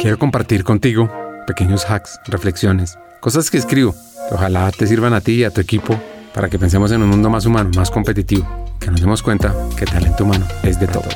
Quiero compartir contigo pequeños hacks, reflexiones, cosas que escribo que ojalá te sirvan a ti y a tu equipo para que pensemos en un mundo más humano, más competitivo, que nos demos cuenta que talento humano es de todo.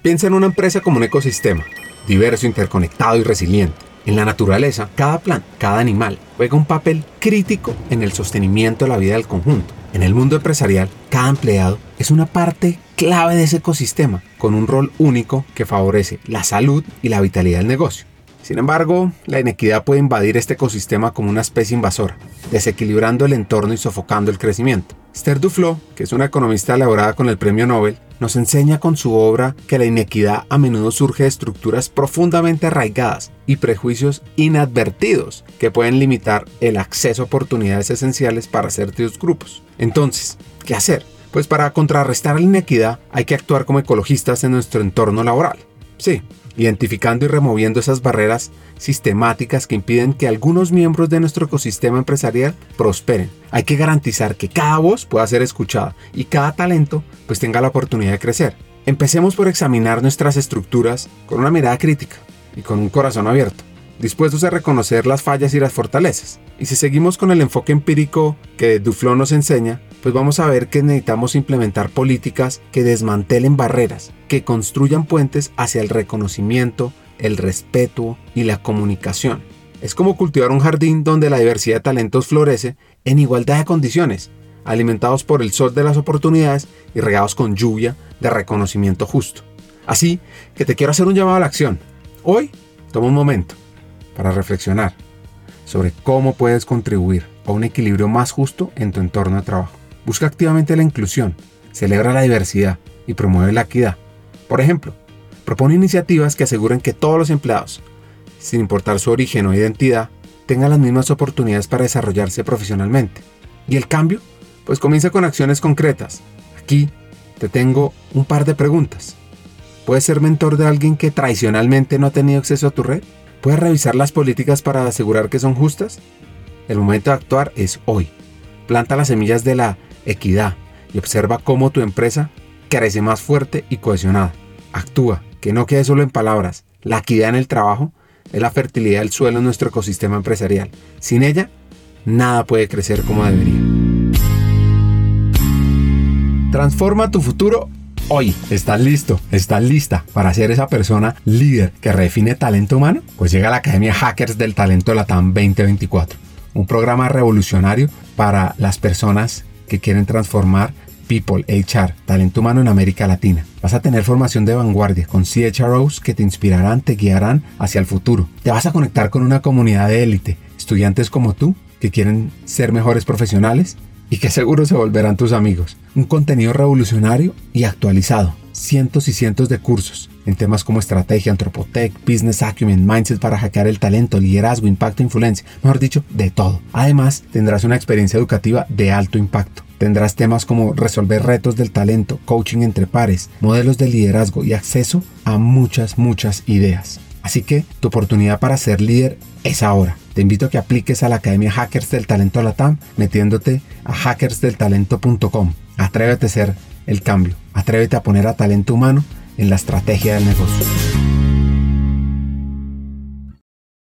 Piensa en una empresa como un ecosistema, diverso, interconectado y resiliente. En la naturaleza, cada planta, cada animal juega un papel crítico en el sostenimiento de la vida del conjunto. En el mundo empresarial, cada empleado es una parte clave de ese ecosistema, con un rol único que favorece la salud y la vitalidad del negocio. Sin embargo, la inequidad puede invadir este ecosistema como una especie invasora, desequilibrando el entorno y sofocando el crecimiento. Esther Duflo, que es una economista elaborada con el premio Nobel, nos enseña con su obra que la inequidad a menudo surge de estructuras profundamente arraigadas y prejuicios inadvertidos que pueden limitar el acceso a oportunidades esenciales para ciertos grupos. Entonces, ¿qué hacer? Pues para contrarrestar la inequidad hay que actuar como ecologistas en nuestro entorno laboral. Sí, identificando y removiendo esas barreras sistemáticas que impiden que algunos miembros de nuestro ecosistema empresarial prosperen. Hay que garantizar que cada voz pueda ser escuchada y cada talento pues tenga la oportunidad de crecer. Empecemos por examinar nuestras estructuras con una mirada crítica y con un corazón abierto dispuestos a reconocer las fallas y las fortalezas. Y si seguimos con el enfoque empírico que Duflo nos enseña, pues vamos a ver que necesitamos implementar políticas que desmantelen barreras, que construyan puentes hacia el reconocimiento, el respeto y la comunicación. Es como cultivar un jardín donde la diversidad de talentos florece en igualdad de condiciones, alimentados por el sol de las oportunidades y regados con lluvia de reconocimiento justo. Así que te quiero hacer un llamado a la acción. Hoy, toma un momento para reflexionar sobre cómo puedes contribuir a un equilibrio más justo en tu entorno de trabajo. Busca activamente la inclusión, celebra la diversidad y promueve la equidad. Por ejemplo, propone iniciativas que aseguren que todos los empleados, sin importar su origen o identidad, tengan las mismas oportunidades para desarrollarse profesionalmente. ¿Y el cambio? Pues comienza con acciones concretas. Aquí te tengo un par de preguntas. ¿Puedes ser mentor de alguien que tradicionalmente no ha tenido acceso a tu red? ¿Puedes revisar las políticas para asegurar que son justas? El momento de actuar es hoy. Planta las semillas de la equidad y observa cómo tu empresa crece más fuerte y cohesionada. Actúa, que no quede solo en palabras. La equidad en el trabajo es la fertilidad del suelo en nuestro ecosistema empresarial. Sin ella, nada puede crecer como debería. Transforma tu futuro hoy. ¿Estás listo? ¿Estás lista para ser esa persona líder que redefine talento humano? Pues llega a la Academia Hackers del Talento de la TAM 2024, un programa revolucionario para las personas que quieren transformar People, HR, talento humano en América Latina. Vas a tener formación de vanguardia con CHROs que te inspirarán, te guiarán hacia el futuro. Te vas a conectar con una comunidad de élite, estudiantes como tú que quieren ser mejores profesionales y que seguro se volverán tus amigos. Un contenido revolucionario y actualizado. Cientos y cientos de cursos en temas como estrategia, antropotech, business acumen, mindset para hackear el talento, liderazgo, impacto, influencia, mejor dicho, de todo. Además, tendrás una experiencia educativa de alto impacto. Tendrás temas como resolver retos del talento, coaching entre pares, modelos de liderazgo y acceso a muchas, muchas ideas. Así que tu oportunidad para ser líder es ahora. Te invito a que apliques a la Academia Hackers del Talento Latam metiéndote a hackersdeltalento.com. Atrévete a ser el cambio. Atrévete a poner a talento humano en la estrategia del negocio.